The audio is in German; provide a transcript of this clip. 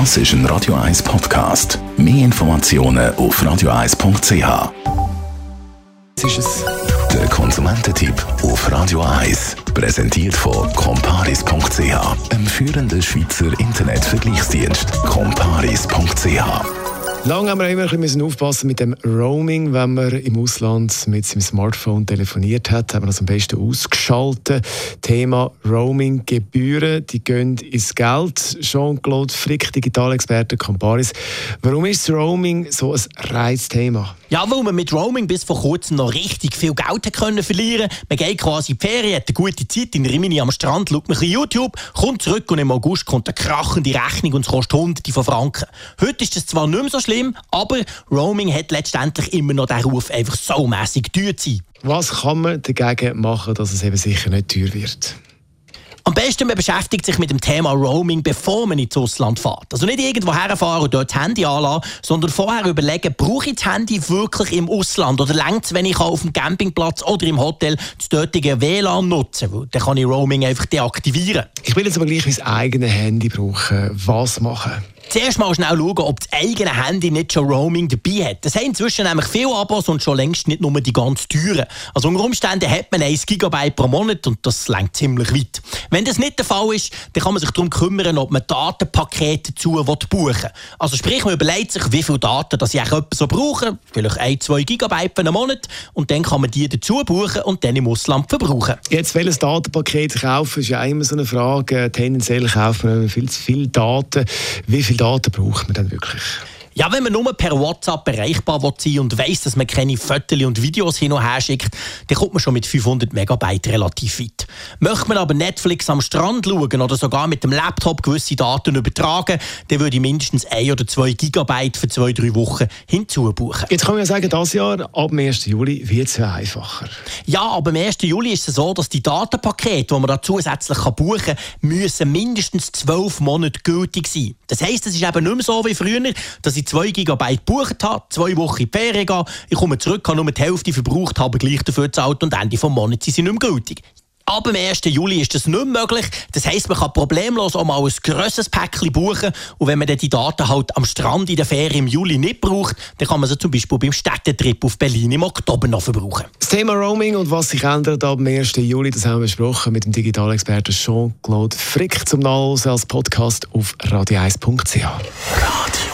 Das ist ein Radio 1 Podcast. Mehr Informationen auf radio1.ch. Was ist es? Der Konsumententipp auf Radio 1. Präsentiert von comparis.ch, einem führenden Schweizer Internetvergleichsdienst. comparis.ch Lange haben wir immer ein bisschen aufpassen mit dem Roaming, wenn man im Ausland mit seinem Smartphone telefoniert hat, haben wir das am besten ausgeschaltet. Thema Roaming-Gebühren, die gehen ins Geld. Jean-Claude Frick, Digitalexperte Comparis. Warum ist Roaming so ein Reizthema? Ja, weil man mit Roaming bis vor kurzem noch richtig viel Geld können verlieren Man geht quasi in die Ferien, hat eine gute Zeit in Rimini am Strand, schaut ein bisschen YouTube, kommt zurück und im August kommt eine krachende Rechnung und es kostet hunderte von Franken. Heute ist das zwar nicht mehr so schlimm, aber Roaming hat letztendlich immer noch den Ruf, einfach so mässig teuer zu sein. Was kann man dagegen machen, dass es eben sicher nicht teuer wird? Am besten, man beschäftigt sich mit dem Thema Roaming, bevor man ins Ausland fährt. Also nicht irgendwo herfahren und dort das Handy anlassen, sondern vorher überlegen, brauche ich das Handy wirklich im Ausland oder längt es, wenn ich auf dem Campingplatz oder im Hotel das dortige WLAN nutzen will. Dann kann ich Roaming einfach deaktivieren. Ich will jetzt aber gleich mein eigenes Handy brauchen. Was machen? Zuerst mal schnell schauen, ob das eigene Handy nicht schon Roaming dabei hat. Das haben inzwischen nämlich viele Abos und schon längst nicht nur die ganz teuren. Also unter Umständen hat man 1 GB pro Monat und das längt ziemlich weit. Wenn das nicht der Fall ist, dann kann man sich darum kümmern, ob man Datenpakete dazu buchen will. Also sprich, man überlegt sich, wie viele Daten das ich so brauche. Vielleicht 1, 2 GB für einen Monat. Und dann kann man die dazu buchen und dann im Ausland verbrauchen. Jetzt, welches Datenpaket kaufen, ist ja immer so eine Frage. Tendenziell kauft man viel zu viele Daten. Wie viele Daten braucht man denn wirklich? Ja, wenn man nur per WhatsApp erreichbar sein und weiss, dass man keine Fotos und Videos hin und her schickt, dann kommt man schon mit 500 Megabyte relativ weit. Möchte man aber Netflix am Strand schauen oder sogar mit dem Laptop gewisse Daten übertragen, dann würde ich mindestens 1 oder 2 Gigabyte für zwei, drei Wochen hinzubuchen. Jetzt kann man ja sagen, dieses Jahr, ab dem 1. Juli, wird es einfacher. Ja, aber am 1. Juli ist es so, dass die Datenpakete, die man da zusätzlich buchen kann, müssen mindestens 12 Monate gültig sein. Das heisst, es ist eben nicht mehr so wie früher, dass ich ich 2 GB gebucht habe, zwei Wochen in die Ferien gehe, ich komme zurück, habe nur die Hälfte verbraucht, habe gleich dafür gezahlt und Ende des Monats sind sie nicht mehr gültig. Ab dem 1. Juli ist das nicht möglich. Das heisst, man kann problemlos auch mal ein grosses Päckchen buchen. Und wenn man dann die Daten halt am Strand in der Ferien im Juli nicht braucht, dann kann man sie zum Beispiel beim Städtetrip auf Berlin im Oktober noch verbrauchen. Das Thema Roaming und was sich ändert ab dem 1. Juli, das haben wir besprochen mit dem Digitalexperten Jean-Claude Frick zum Nachlesen als Podcast auf radio1.ch. Radio